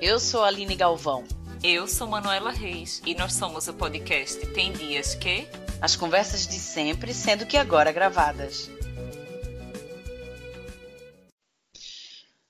Eu sou a Aline Galvão. Eu sou Manuela Reis e nós somos o podcast Tem Dias Que. As conversas de sempre, sendo que agora gravadas.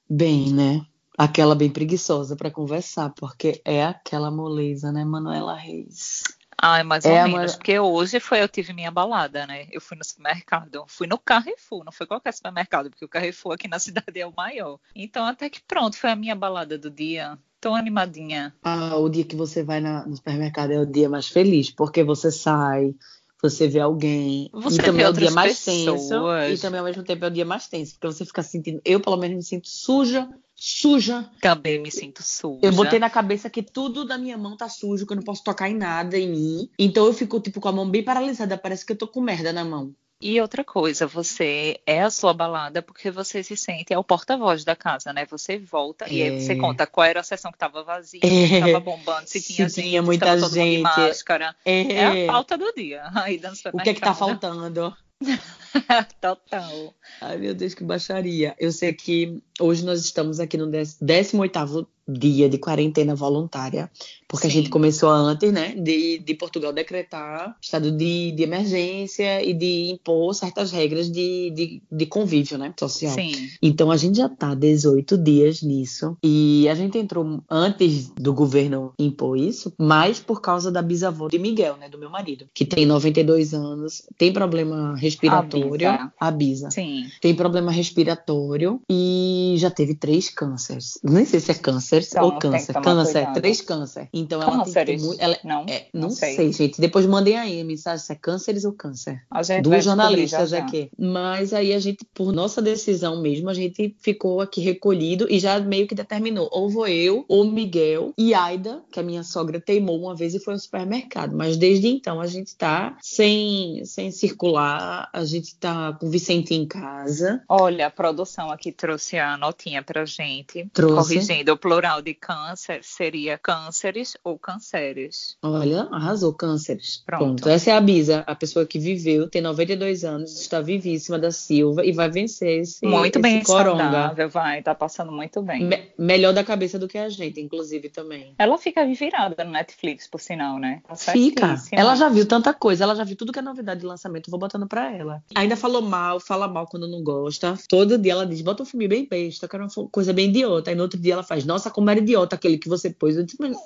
Bem, né? Aquela bem preguiçosa para conversar, porque é aquela moleza, né, Manuela Reis? Ah, mais ou é menos, porque hoje foi eu tive minha balada, né? Eu fui no supermercado, fui no Carrefour, não foi qualquer supermercado, porque o Carrefour aqui na cidade é o maior. Então até que pronto, foi a minha balada do dia. Tô animadinha. Ah, o dia que você vai na, no supermercado é o dia mais feliz, porque você sai, você vê alguém. Você e também é o dia mais pessoas. tenso. E também ao mesmo tempo é o dia mais tenso, porque você fica sentindo. Eu, pelo menos, me sinto suja, suja. Também me sinto suja. Eu botei na cabeça que tudo da minha mão tá sujo, que eu não posso tocar em nada em mim. Então eu fico, tipo, com a mão bem paralisada. Parece que eu tô com merda na mão. E outra coisa, você é a sua balada porque você se sente é o porta-voz da casa, né? Você volta é. e aí você é. conta qual era a sessão que estava vazia, é. se estava bombando, se tinha se gente, tinha muita se gente. máscara. É. é. a falta do dia. Aí o que é que tá faltando? Total. Ai, meu Deus, que baixaria. Eu sei que hoje nós estamos aqui no 18º dia de quarentena voluntária, porque Sim. a gente começou antes, né, de, de Portugal decretar estado de, de emergência e de impor certas regras de, de, de convívio, né, social. Sim. Então a gente já tá 18 dias nisso e a gente entrou antes do governo impor isso, mas por causa da bisavó de Miguel, né, do meu marido, que tem 92 anos, tem problema respiratório, a Bisa. A Bisa. Sim. Tem problema respiratório e já teve três cânceres. Nem sei se é câncer Então, ou tem câncer. Câncer, cuidado. três câncer. Então ela tem que Cânceres? muito. Ela, Não? é, não, Não sei. sei. gente. Depois mandem aí a mensagem se é cânceres ou câncer. Duas jornalistas aqui. Mas aí a gente, por nossa decisão mesmo, a gente ficou aqui recolhido e já meio que determinou. Ou vou eu, ou Miguel e Aida, que a minha sogra teimou uma vez e foi ao supermercado. Mas desde então a gente tá sem, sem circular, a gente tá com o Vicente em casa. Olha, a produção aqui trouxe a notinha pra gente. Trouxe. Corrigindo, o plural de câncer seria cânceres ou canceres. Olha, arrasou, cânceres. Pronto. Essa é a Bisa, a pessoa que viveu, tem 92 anos, está vivíssima da Silva e vai vencer esse, muito esse bem coronga. saudável, vai, tá passando muito bem. Me- melhor da cabeça do que a gente, inclusive, também. Ela fica virada no Netflix, por sinal, né? Tá Fica. Ela já viu tanta coisa, ela já viu tudo que é novidade de lançamento, vou botando pra ela. Ainda falou mal, fala mal quando não gosta. Todo dia ela diz, bota um filme bem besta, eu quero uma coisa bem idiota. Aí no outro dia ela faz, nossa, como era idiota aquele que você pôs. Eu disse, mas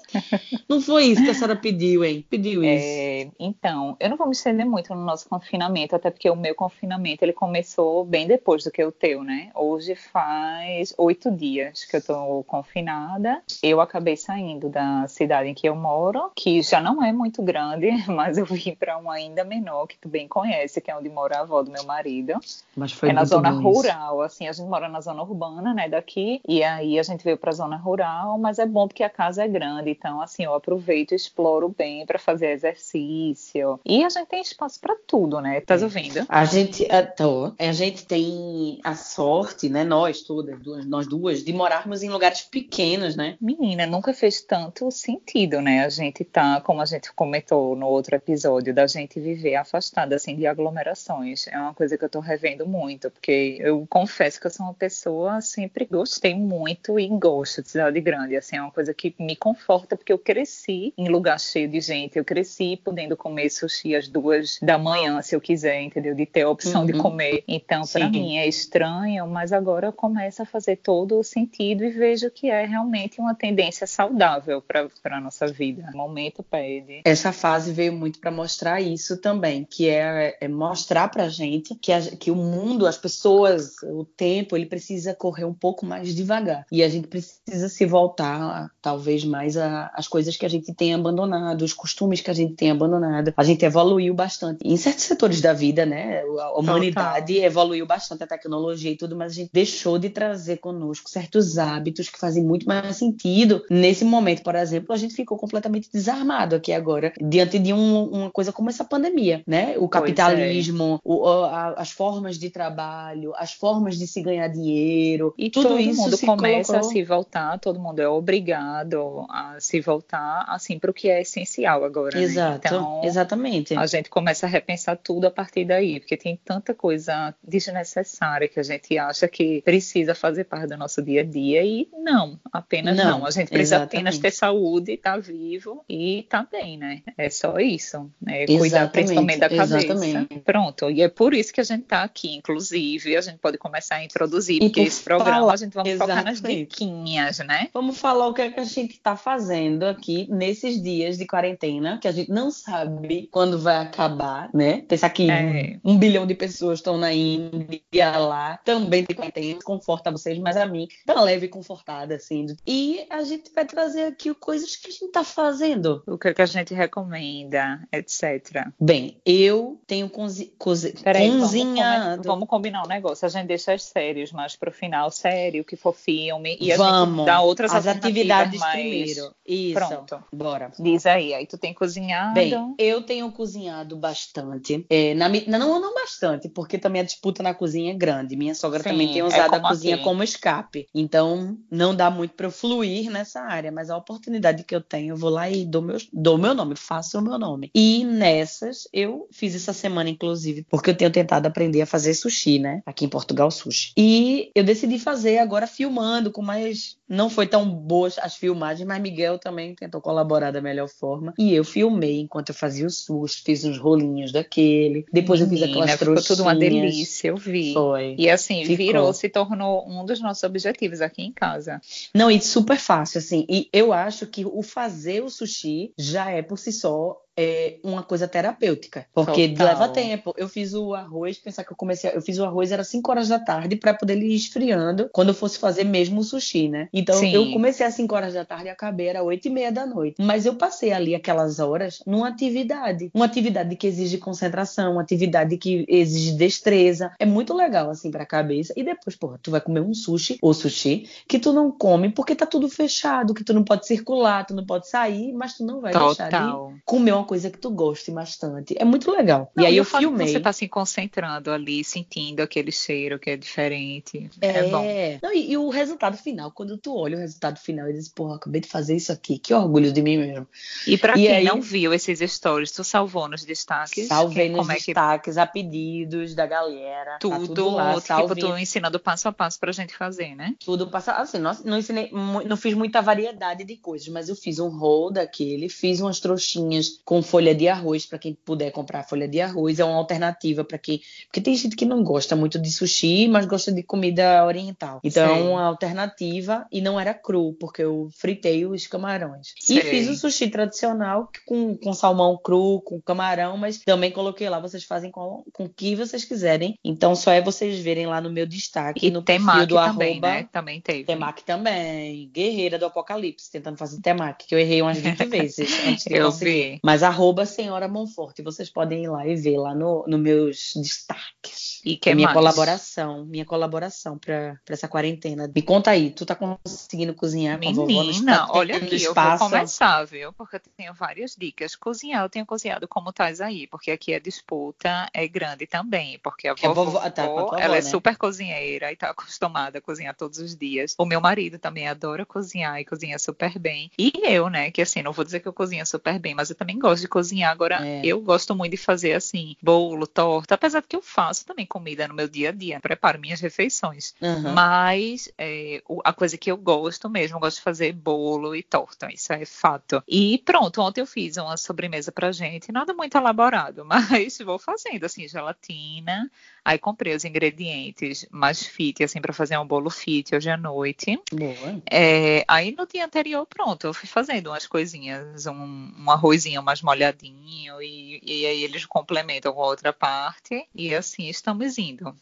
não foi isso que a senhora pediu, hein? Pediu isso. É, então, eu não vou me estender muito no nosso confinamento, até porque o meu confinamento ele começou bem depois do que o teu, né? Hoje faz oito dias que eu tô confinada. Eu acabei saindo da cidade em que eu moro, que já não é muito grande, mas eu vim para uma ainda menor, que tu bem conhece, que é onde mora a avó do meu marido. Mas foi é na zona bom isso. rural, assim, a gente mora na zona urbana, né, daqui, e aí a gente veio para a zona rural, mas é bom porque a casa é grande, então assim, eu aproveito e exploro bem para fazer exercício. E a gente tem espaço para tudo, né? Tá ouvindo? A gente, a, tô. a gente tem a sorte, né, nós todas, duas- nós duas, de morarmos em lugares pequenos, né? Menina, nunca fez tanto sentido, né? A gente tá, como a gente comentou no outro episódio, da gente viver afastada assim de aglomerações. É uma coisa que eu tô revendo muito, porque eu confesso que eu sou uma pessoa sempre gostei muito e gosto de cidade grande, assim, é uma coisa que me conforta porque eu cresci em lugar cheio de gente, eu cresci podendo comer sushi às duas da manhã, se eu quiser, entendeu? De ter a opção de Uhum. comer. Então, para mim é estranho, mas agora começa a fazer todo o sentido e vejo que é realmente uma tendência saudável para a nossa vida. O momento pede. Essa fase veio muito para mostrar isso também, que é, é mostrar pra gente que, a- que o mundo, as pessoas, o tempo, ele precisa correr um pouco mais devagar. E a gente precisa se voltar, talvez, mais a- às coisas que a gente tem abandonado, os costumes que a gente tem abandonado. A gente evoluiu bastante em certos setores da vida, né? A humanidade evoluiu bastante, a tecnologia e tudo, mas a gente deixou de trazer conosco certos hábitos que fazem muito mais sentido. Nesse momento, por exemplo, a gente ficou completamente desarmado aqui agora, diante de um- uma coisa como essa pandemia, né? O é. capitalismo, o- a- as formas de trabalho, as formas de se ganhar dinheiro, E tudo todo isso mundo começa colocou... a se voltar todo mundo é obrigado a se voltar assim para o que é essencial agora. Né? Exato, né? então, exatamente. A gente começa a repensar tudo a partir daí, porque tem tanta coisa desnecessária que a gente acha que precisa fazer parte do nosso dia a dia e não, apenas não. não. A gente precisa exatamente. apenas ter saúde, estar tá vivo e estar tá bem, né? É só isso. Né? Cuidar principalmente da cabeça. Exatamente. Pronto. E é por isso que a gente está aqui, inclusive, a gente pode começar a introduzir, e porque esse programa fala, a gente vai focar nas diquinhas, né? Vamos falar o que, é que a gente está fazendo aqui nesses dias de quarentena, que a gente não sabe quando vai acabar, né? Pensar que é. um bilhão de pessoas estão na Índia lá, também de quarentena, conforta vocês, mas a mim, tão leve e confortada, assim. E a gente vai trazer aqui coisas que a gente está fazendo. O que, é que a gente recomenda, etc. Bem, eu tenho cozi cozi Peraí, cozinhado. Vamos, vamos, combinar um negócio. A gente deixa as séries mais pro final, série, o que for filme, e a vamos. gente dá outras as atividades mais... primeiro. Isso. Pronto. Bora. Diz aí, aí tu tem cozinhado? Bem, eu tenho cozinhado bastante. É, na, não, não bastante, porque também a disputa na cozinha é grande. Minha sogra Sim, também tem é usado é a cozinha aqui. como escape. Então, não dá muito para eu fluir nessa área, mas a oportunidade que eu tenho, eu vou lá e dou meu, dou meu nome, faço o meu nome. E nessas, eu fiz essa semana, inclusive, porque eu tenho tentado aprender a fazer sushi, né? Aqui em Portugal, sushi. E eu decidi fazer agora filmando com mais. Não foi tão boas as filmagens, mas Miguel também tentou colaborar da melhor forma. E eu filmei enquanto eu fazia o sushi, fiz uns rolinhos daquele. Depois Menina, eu fiz aquelas trouxinhas. Ficou tudo uma delícia, eu vi. Foi. E assim, Ficou. virou, se tornou um dos nossos objetivos aqui em casa. Não, e super fácil, assim. E eu acho que o fazer o sushi já é por si só é uma coisa terapêutica, porque Total. leva tempo. Eu fiz o arroz, pensar que eu comecei, eu fiz o arroz era 5 horas da tarde para poder ele ir esfriando quando eu fosse fazer mesmo o sushi, né? Então Sim. eu comecei às 5 horas da tarde e acabei era 8 e meia da noite. Mas eu passei ali aquelas horas numa atividade, uma atividade que exige concentração, uma atividade que exige destreza. É muito legal assim para a cabeça. E depois, porra, tu vai comer um sushi ou sushi que tu não come porque tá tudo fechado, que tu não pode circular, tu não pode sair, mas tu não vai Total. deixar de comer uma uma coisa que tu goste bastante. É muito legal. Não, e aí eu, eu filmei. Você tá se concentrando ali, sentindo aquele cheiro que é diferente. É, é bom. Não, e, e, o resultado final, quando tu olha o resultado final e diz, porra, acabei de fazer isso aqui, que orgulho de mim mesmo. E pra e quem aí, não viu esses stories, tu salvou nos destaques? Salvei nos é destaques, que... a pedidos da galera. Tudo, tá tudo lá, tipo, tu ensinando passo a passo pra gente fazer, né? Tudo passo a assim, não, não ensinei, não fiz muita variedade de coisas, mas eu fiz um roll daquele, fiz umas trouxinhas com folha de arroz, para quem puder comprar folha de arroz, é uma alternativa para quem. Porque tem gente que não gosta muito de sushi, mas gosta de comida oriental. Então é uma alternativa e não era cru, porque eu fritei os camarões. Sei. E fiz o sushi tradicional com, com salmão cru, com camarão, mas também coloquei lá, vocês fazem com, com o que vocês quiserem. Então só é vocês verem lá no meu destaque. E no perfil do também, arroba, né? Também teve. Temaki também. Guerreira do Apocalipse, tentando fazer temaki, que eu errei umas 20 vezes eu. Vi. Mas arroba arroba Senhora Monforte. Vocês podem ir lá e ver lá no, no meus destaques. E que é minha mais? colaboração, minha colaboração para essa quarentena. Me conta aí, tu tá conseguindo cozinhar com Menina, a vovó espaço? olha aqui, espaço? eu vou começar, viu? Porque eu tenho várias dicas. Cozinhar, eu tenho cozinhado como tais aí, porque aqui a disputa é grande também, porque a vovó, vovó, tá, vovó ela é né? é super cozinheira e tá acostumada a cozinhar todos os dias. O meu marido também adora cozinhar e cozinha super bem. E eu, né, que assim, não vou dizer que eu cozinho super bem, mas eu também gosto de cozinhar cozinhar. Agora, é. eu gosto muito de fazer assim, bolo, torta, apesar de que eu faço também comida no meu dia a dia, preparo minhas refeições. Uhum. Mas é, a coisa que eu gosto mesmo, eu gosto de fazer bolo e torta, isso é fato. E pronto, ontem eu fiz uma sobremesa pra gente, nada muito elaborado, mas vou fazendo assim, gelatina, Aí comprei os ingredientes mais fit, assim, para fazer um bolo fit hoje à noite. Boa. É, aí no dia anterior, pronto, eu fui fazendo umas coisinhas, um, um arrozinho mais molhadinho, e, e aí eles complementam com a outra parte. E assim estamos indo.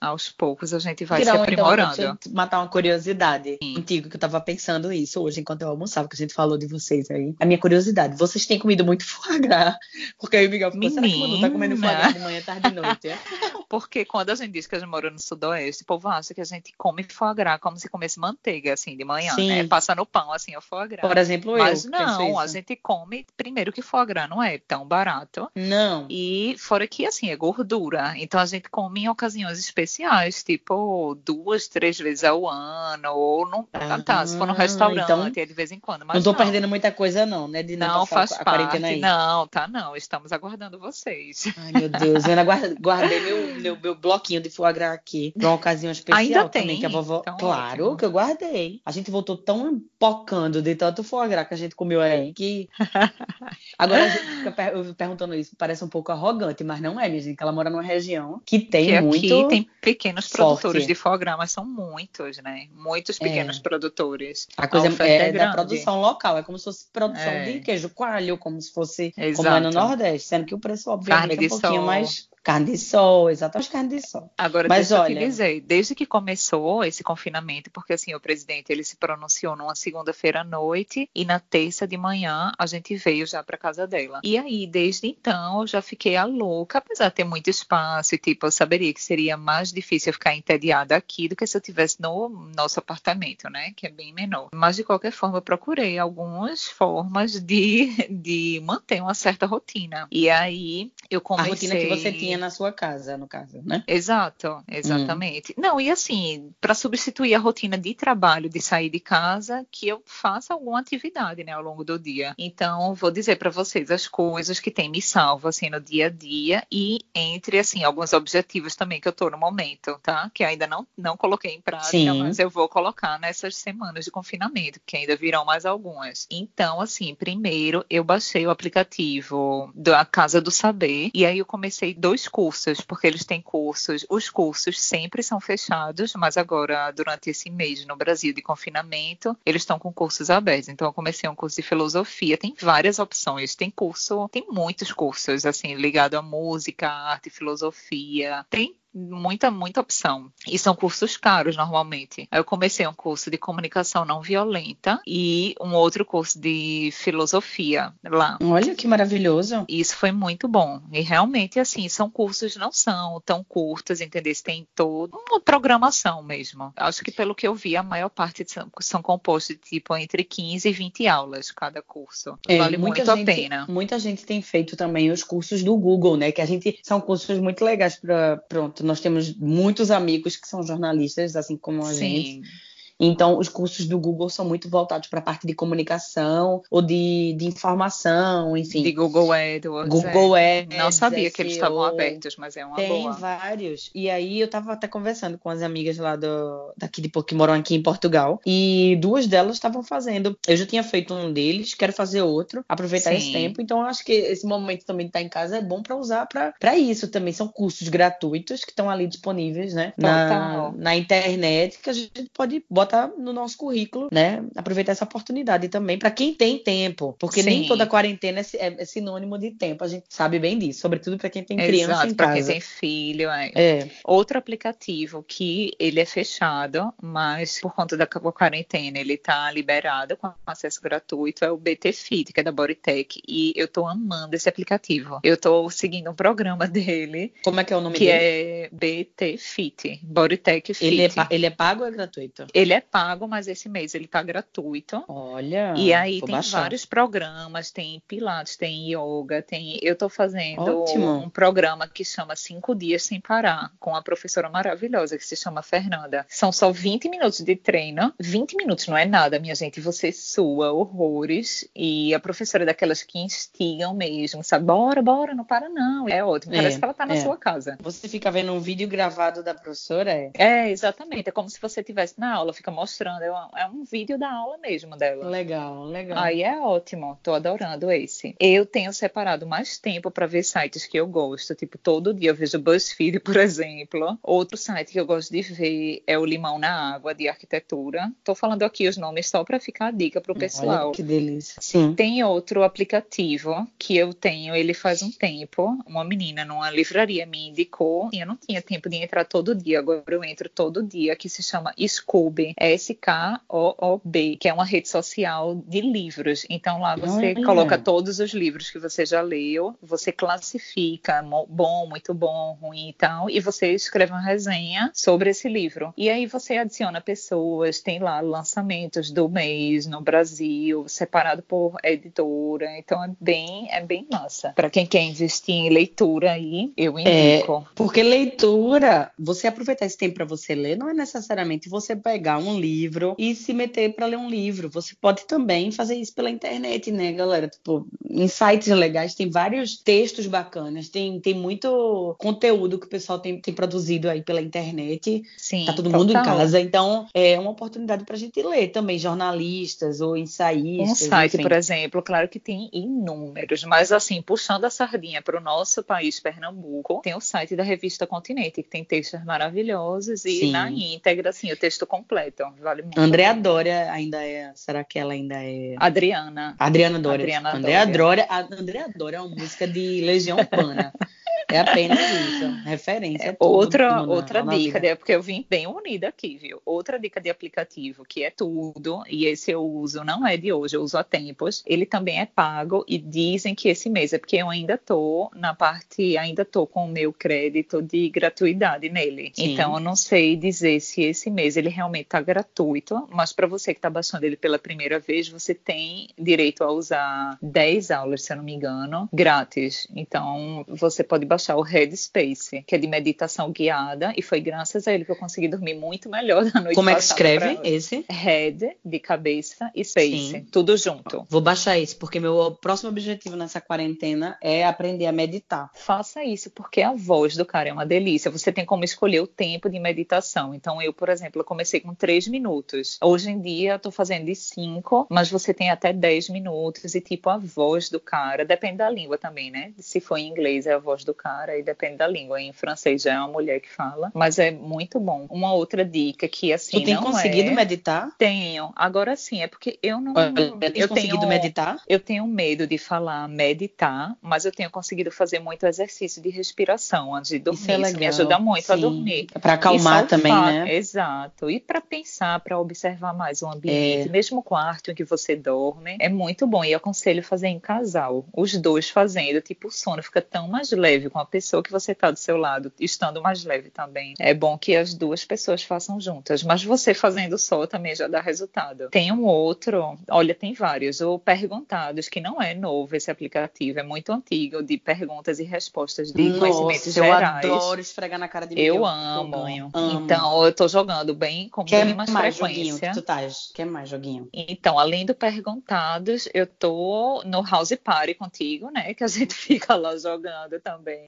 Aos poucos a gente vai Tirão, se então, aprimorando. Então, matar uma curiosidade Sim. contigo, que eu tava pensando isso hoje enquanto eu almoçava, que a gente falou de vocês aí. A minha curiosidade, vocês têm comido muito foie gras? Porque aí o Miguel ficou, Menina. será que o Manu tá comendo foie gras de manhã, tarde e noite? porque quando a gente diz que a gente mora no sudoeste, o povo acha que a gente come foie gras como se comesse manteiga, assim, de manhã, né? Sim. né? Passa no pão, assim, o foie gras. Por exemplo, Mas eu. Mas não, a gente come, primeiro que foie gras não é tão barato. Não. E fora que, assim, é gordura. Então a gente come em ocasiões especiais, tipo duas, três vezes ao ano, ou não. Ah, tá, se for no restaurante, então, de vez em quando. Não tô não. perdendo muita coisa, não, né? De não, não faz a parte. Aí. Não, tá, não. Estamos aguardando vocês. Ai, meu Deus. Eu ainda guardei meu, meu, meu bloquinho de foie gras aqui pra uma ocasião especial ainda também, tem? que a vovó. Então, claro ótimo. que eu guardei. A gente voltou tão pocando de tanto foie gras que a gente comeu aí que. Agora a gente fica per perguntando isso, parece um pouco arrogante, mas não é, minha gente. Ela mora numa região que tem que muito. Aqui tem pequenos forte. produtores de mas são muitos, né? Muitos pequenos é. produtores. A coisa a é, é da produção local, é como se fosse produção é. de queijo coalho, como se fosse Exato. como é no Nordeste, sendo que o preço, obviamente, Carne é um pouquinho sol. mais Carne de sol, exatamente carne de sol. Agora, Mas deixa olha, eu te dizer, desde que começou esse confinamento, porque assim, o presidente ele se pronunciou numa segunda-feira à noite e na terça de manhã a gente veio já para casa dela. E aí, desde então, eu já fiquei a louca, apesar de ter muito espaço e tipo, eu saberia que seria mais difícil eu ficar entediada aqui do que se eu tivesse no nosso apartamento, né, que é bem menor. Mas de qualquer forma, eu procurei algumas formas de, de manter uma certa rotina. E aí, eu comecei... A rotina que você tinha na sua casa, no caso, né? Exato, exatamente. Hum. Não, e assim, para substituir a rotina de trabalho, de sair de casa, que eu faça alguma atividade, né, ao longo do dia. Então, vou dizer para vocês as coisas que tem me salvo, assim, no dia a dia e entre, assim, alguns objetivos também que eu tô no momento, tá? Que ainda não, não coloquei em prática, Sim. mas eu vou colocar nessas semanas de confinamento, que ainda virão mais algumas. Então, assim, primeiro eu baixei o aplicativo da Casa do Saber e aí eu comecei dois cursos, porque eles têm cursos. Os cursos sempre são fechados, mas agora, durante esse mês no Brasil de confinamento, eles estão com cursos abertos. Então, eu comecei um curso de filosofia. Tem várias opções. Tem curso, tem muitos cursos, assim, ligado à música, arte, filosofia. Tem muita, muita opção. E são cursos caros normalmente. Eu comecei um curso de comunicação não violenta e um outro curso de filosofia lá. Olha que maravilhoso. Isso foi muito bom. E realmente, assim, são cursos não são tão curtos, entendeu? Tem toda uma programação mesmo. Acho que pelo que eu vi, a maior parte são, são compostos de tipo entre 15 e 20 aulas cada curso. É, vale muita muito gente, a pena. Muita gente tem feito também os cursos do Google, né? Que a gente são cursos muito legais para pronto. Nós temos muitos amigos que são jornalistas, assim como a Sim. gente. Então, os cursos do Google são muito voltados para a parte de comunicação ou de, de informação, enfim. De Google AdWords. Google é. Ads, Não sabia que eles estavam abertos, mas é uma Tem boa. vários. E aí eu estava até conversando com as amigas lá do, daqui de que moram aqui em Portugal. E duas delas estavam fazendo. Eu já tinha feito um deles, quero fazer outro, aproveitar Sim. esse tempo. Então, acho que esse momento também de estar em casa é bom para usar para isso também. São cursos gratuitos que estão ali disponíveis, né? Na, Total. na internet, que a gente pode botar no nosso currículo, né? Aproveitar essa oportunidade também para quem tem tempo. Porque nem Sim. toda quarentena é, é- é sinônimo de tempo. A gente sabe bem disso. Sobretudo para quem tem criança Exato, em para casa. quem tem filho. É. É. Outro aplicativo que ele é fechado, mas por conta da quarentena ele está liberado com acesso gratuito é o BT Fit, que é da Bodytech. E eu tô amando esse aplicativo. Eu tô seguindo um programa dele Como é que é o nome que dele? é BT Fit, Bodytech Fit. Ele é, ele é pago ou é gratuito? Ele é pago, mas esse mês ele tá gratuito. Olha. E aí tem baixar. vários programas, tem pilates, tem yoga, tem. Eu tô fazendo Ótimo. um programa que chama Cinco Dias Sem Parar, com uma professora maravilhosa que se chama Fernanda. São só 20 minutos de treino. 20 minutos não é nada, minha gente. Você sua horrores. E a professora é daquelas que instigam mesmo, sabe? Bora, bora, não para não. É ótimo. Parece É, que ela tá na é. sua casa. Você fica vendo um vídeo gravado da professora? É. É, exatamente. É como se você estivesse na aula, fica mostrando. É um, é um vídeo da aula mesmo dela. Legal, legal. Aí é ótimo, tô adorando esse. Eu tenho separado mais tempo para ver sites que eu gosto, tipo, todo dia eu vejo BuzzFeed, por exemplo. Outro site que eu gosto de ver é o Limão na Água, de arquitetura. Tô falando aqui os nomes só para ficar a dica pro pessoal. Olha que delícia. Sim. Tem outro aplicativo que eu tenho, ele faz um tempo. Uma menina numa livraria me indicou e eu não tinha tempo de entrar todo dia. Agora eu entro todo dia, que se chama Scooby. S-K-O-O-B, que é uma rede social de livros. Então lá você coloca todos os livros que você já leu, você classifica bom, muito bom, ruim e tal, e você escreve uma resenha sobre esse livro. E aí você adiciona pessoas, tem lá lançamentos do mês no Brasil, separado por editora. Então é bem, é bem massa. Para quem quer investir em leitura aí, eu é, indico. É, porque leitura, você aproveitar esse tempo para você ler, não é necessariamente você pegar um livro e se meter para ler um livro. Você pode também fazer isso pela internet, né, galera? Tipo, em sites legais tem vários textos bacanas, tem, tem muito conteúdo que o pessoal tem, tem produzido aí pela internet. Sim. Tá todo mundo em casa. Então, é uma oportunidade para a gente ler também jornalistas ou ensaístas. Um site, enfim. por exemplo, claro que tem inúmeros, mas assim, puxando a sardinha para o nosso país, Pernambuco, tem o site da revista Continente, que tem textos maravilhosos e Sim. na íntegra, assim, o texto completo. Vale muito. Andréa Dória ainda é. Será que ela ainda é. Adriana. Adriana Dória. Adriana Andréa Dória. Andréa Dória é uma música de Legião Urbana. É apenas isso, referência. É, outra outra dica, né, porque eu vim bem unida aqui, viu? Outra dica de aplicativo que é tudo, e esse eu uso, não é de hoje, eu uso há tempos. Ele também é pago e dizem que esse mês é porque eu ainda tô na parte, ainda tô com o meu crédito de gratuidade nele. Sim. Então eu não sei dizer se esse mês ele realmente tá gratuito, mas para você que tá baixando ele pela primeira vez, você tem direito a usar 10 aulas, se eu não me engano, grátis. Então você pode baixar baixar o Headspace, que é de meditação guiada, e foi graças a ele que eu consegui dormir muito melhor na noite Como é que escreve esse? Head, de cabeça, e Space, Sim. tudo junto. Vou baixar esse, porque meu próximo objetivo nessa quarentena é aprender a meditar. Faça isso, porque a voz do cara é uma delícia. Você tem como escolher o tempo de meditação. Então, eu, por exemplo, eu comecei com 3 minutos. Hoje em dia, eu tô fazendo de 5, mas você tem até 10 minutos. E, tipo, a voz do cara, depende da língua também, né? Se for em inglês, é a voz do cara cara e depende da língua. Em francês já é uma mulher que fala, mas é muito bom. Uma outra dica que assim. Tu tem conseguido é... meditar? Tenho. Agora sim, é porque eu não. Olha, eu conseguido tenho... meditar? Eu tenho medo de falar meditar, mas eu tenho conseguido fazer muito exercício de respiração antes de dormir. Isso, é legal. Isso me ajuda muito sim. a dormir. É para acalmar também, né? Exato. E para pensar, para observar mais o ambiente, é. mesmo o quarto em que você dorme, é muito bom. E aconselho fazer em casal. Os dois fazendo, tipo, o sono fica tão mais leve com a pessoa que você está do seu lado, estando mais leve também. É bom que as duas pessoas façam juntas, mas você fazendo só também já dá resultado. Tem um outro, olha, tem vários, o Perguntados, que não é novo esse aplicativo, é muito antigo, de perguntas e respostas de Nossa, conhecimentos eu gerais. Eu adoro esfregar na cara de mim. Eu, amo. amo. Então, eu tô jogando bem com Quer bem mais, mais frequência. Joguinho que tu tá? Quer mais joguinho? Então, além do Perguntados, eu tô no House Party contigo, né? Que a gente fica lá jogando também.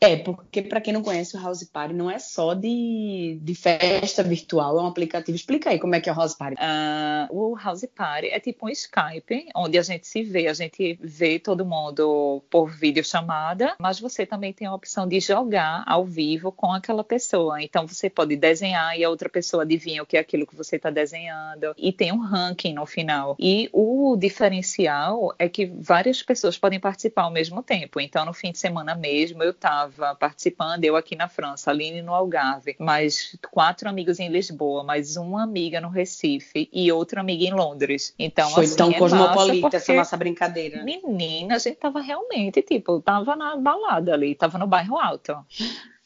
É, porque para quem não conhece o House Party não é só de, de festa virtual, é um aplicativo. Explica aí como é que é o House Party. Uh, o House Party é tipo um Skype, onde a gente se vê, a gente vê todo mundo por videochamada, mas você também tem a opção de jogar ao vivo com aquela pessoa. Então você pode desenhar e a outra pessoa adivinha o que é aquilo que você está desenhando. E tem um ranking no final. E o diferencial é que várias pessoas podem participar ao mesmo tempo. Então no fim de semana mesmo eu estava participando, eu aqui na França, Aline no Algarve, mais quatro amigos em Lisboa, mais uma amiga no Recife e outra amiga em Londres. Então, Foi assim, tão é cosmopolita essa nossa brincadeira. Menina, a gente tava realmente, tipo, tava na balada ali, tava no bairro alto.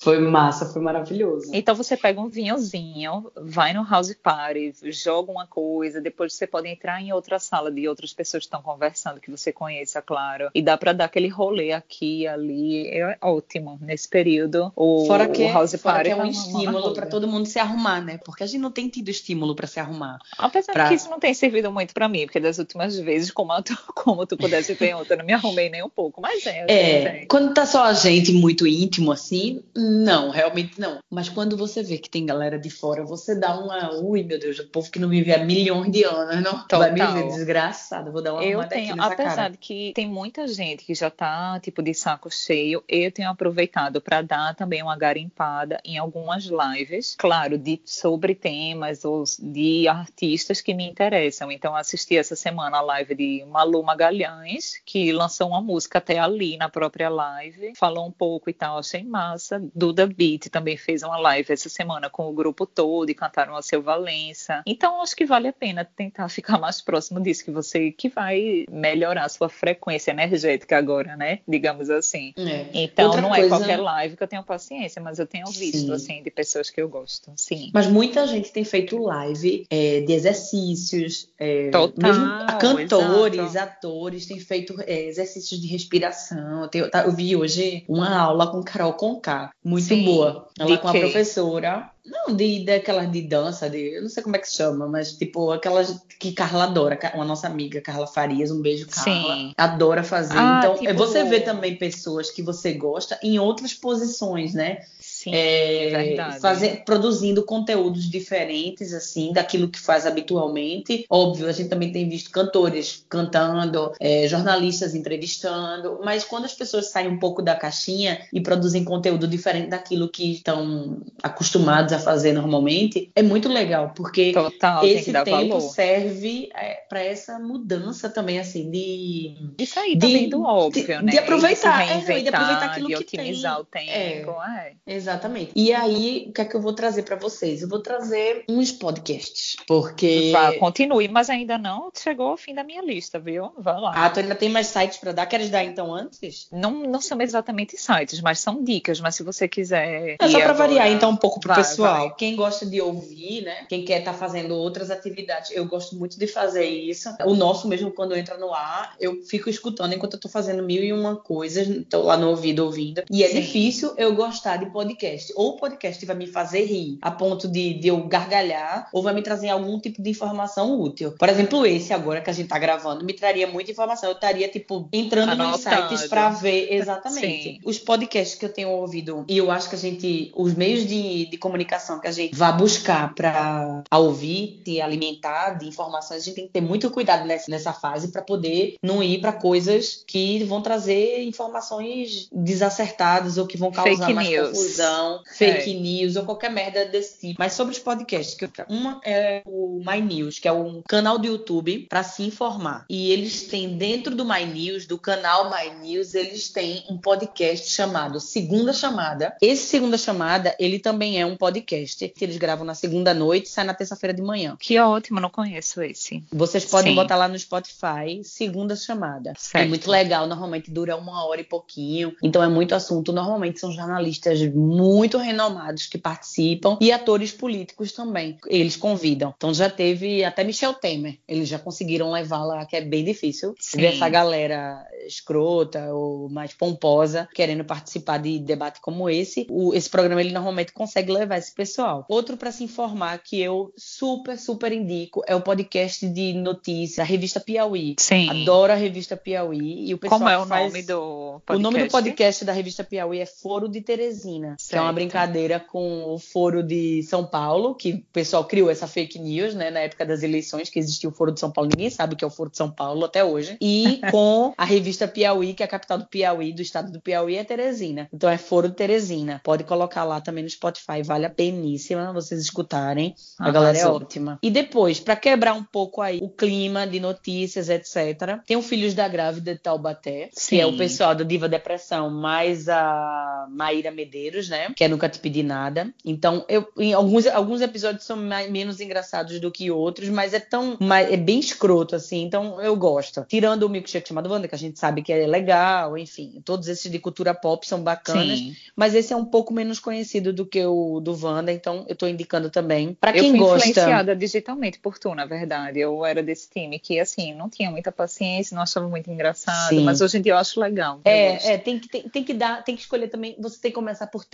Foi massa, foi maravilhoso. Então você pega um vinhozinho, vai no house party, joga uma coisa, depois você pode entrar em outra sala de outras pessoas que estão conversando, que você conheça, claro. E dá para dar aquele rolê aqui ali. É ótimo nesse período. O, fora que, o house fora party que é um estímulo para todo mundo se arrumar, né? Porque a gente não tem tido estímulo para se arrumar. Apesar pra... que isso não tem servido muito para mim, porque das últimas vezes, como tu, como tu pudesse ter outra, eu não me arrumei nem um pouco. Mas é. É, quando tá só a gente muito íntimo assim não, realmente não. Mas quando você vê que tem galera de fora, você dá uma. Ui, meu Deus, o povo que não me vê há milhões de anos, não Total. vai me ver desgraçado. Vou dar uma Eu tenho, apesar cara. de que tem muita gente que já tá, tipo, de saco cheio, eu tenho aproveitado para dar também uma garimpada em algumas lives, claro, de, sobre temas ou de artistas que me interessam. Então, assisti essa semana a live de Malu Magalhães, que lançou uma música até ali na própria live, falou um pouco e tal, achei massa. Duda Beat também fez uma live essa semana com o grupo todo e cantaram a seu Valença. Então acho que vale a pena tentar ficar mais próximo disso que você que vai melhorar a sua frequência energética agora, né? Digamos assim. É. Então Outra não é coisa... qualquer live que eu tenho paciência, mas eu tenho visto Sim. assim de pessoas que eu gosto. Sim. Mas muita gente tem feito live é, de exercícios, é, Total, mesmo cantores, exato. atores têm feito é, exercícios de respiração. Eu, tenho, tá, eu, vi hoje uma aula com Carol Conká, muito Sim. boa. Ela com a professora não, de daquelas de dança, de, eu não sei como é que se chama, mas tipo aquelas que Carla adora, uma nossa amiga Carla Farias, um beijo Carla, Sim. adora fazer. Ah, então, tipo... você vê também pessoas que você gosta em outras posições, né? Sim, é, fazer, produzindo conteúdos diferentes, assim, daquilo que faz habitualmente. Óbvio, a gente também tem visto cantores cantando, é, jornalistas entrevistando, mas quando as pessoas saem um pouco da caixinha e produzem conteúdo diferente daquilo que estão acostumados a fazer normalmente, é muito legal, porque Total, esse tempo valor. serve é, para essa mudança também, assim, de. De sair de, também do óbvio, de, né? De aproveitar, de, de aproveitar aquilo de que otimizar tem. o tempo. É. Exatamente. Exatamente. E aí, o que é que eu vou trazer para vocês? Eu vou trazer uns podcasts, porque. Vá, continue, mas ainda não chegou ao fim da minha lista, viu? Vai lá. Ah, tu ainda tem mais sites para dar? Queres dar então antes? Não, não são exatamente sites, mas são dicas. Mas se você quiser. É só para variar, então, um pouco pro vai, pessoal. Vai. Quem gosta de ouvir, né? Quem quer estar tá fazendo outras atividades, eu gosto muito de fazer isso. O nosso, mesmo quando entra no ar, eu fico escutando enquanto eu tô fazendo mil e uma coisas, tô lá no ouvido ouvindo. E é Sim. difícil eu gostar de podcast podcast. Ou o podcast vai me fazer rir a ponto de, de eu gargalhar, ou vai me trazer algum tipo de informação útil. Por exemplo, esse agora que a gente tá gravando me traria muita informação. Eu estaria, tipo, entrando Anotando. nos sites para ver exatamente. Sim. Os podcasts que eu tenho ouvido, e eu acho que a gente, os meios de, de comunicação que a gente vai buscar para ouvir, se alimentar de informações, a gente tem que ter muito cuidado nessa, nessa fase para poder não ir para coisas que vão trazer informações desacertadas ou que vão causar Fake mais news. confusão fake é. news ou qualquer merda desse tipo. Mas sobre os podcasts, que eu... uma é o My News, que é um canal do YouTube para se informar. E eles têm dentro do My News, do canal My News, eles têm um podcast chamado Segunda Chamada. Esse Segunda Chamada, ele também é um podcast que eles gravam na segunda noite e sai na terça-feira de manhã. Que ótimo, não conheço esse. Vocês podem Sim. botar lá no Spotify Segunda Chamada. Certo. É muito legal, normalmente dura uma hora e pouquinho. Então é muito assunto. Normalmente são jornalistas muito renomados que participam e atores políticos também. Eles convidam. Então já teve até Michel Temer. Eles já conseguiram levar lá, que é bem difícil. Sim. Ver essa galera escrota ou mais pomposa querendo participar de debate como esse. O, esse programa ele normalmente consegue levar esse pessoal. Outro para se informar que eu super, super indico é o podcast de notícias da revista Piauí. Sim. Adoro a revista Piauí. E o pessoal como é o faz... nome do podcast? O nome do podcast da revista Piauí é Foro de Teresina. Que é uma brincadeira com o Foro de São Paulo, que o pessoal criou essa fake news, né, na época das eleições, que existia o Foro de São Paulo, ninguém sabe o que é o Foro de São Paulo até hoje. E com a revista Piauí, que é a capital do Piauí, do estado do Piauí, é Teresina. Então é Foro de Teresina. Pode colocar lá também no Spotify, vale a peníssima vocês escutarem. A galera é ótima. E depois, para quebrar um pouco aí o clima de notícias, etc., tem o Filhos da Grávida de Taubaté, Sim. que é o pessoal do Diva Depressão, mais a Maíra Medeiros, né? Que é Nunca Te Pedi Nada. Então, eu, em alguns, alguns episódios são mais, menos engraçados do que outros, mas é tão. É bem escroto, assim. Então, eu gosto. Tirando o milkshake chamado Wanda, que a gente sabe que é legal, enfim. Todos esses de cultura pop são bacanas. Sim. Mas esse é um pouco menos conhecido do que o do Wanda, então eu tô indicando também. Para quem eu fui gosta. influenciada digitalmente por tu, na verdade. Eu era desse time que, assim, não tinha muita paciência, não achava muito engraçado, Sim. mas hoje em dia eu acho legal. É, é tem, que, tem, tem que dar, tem que escolher também. Você tem que começar por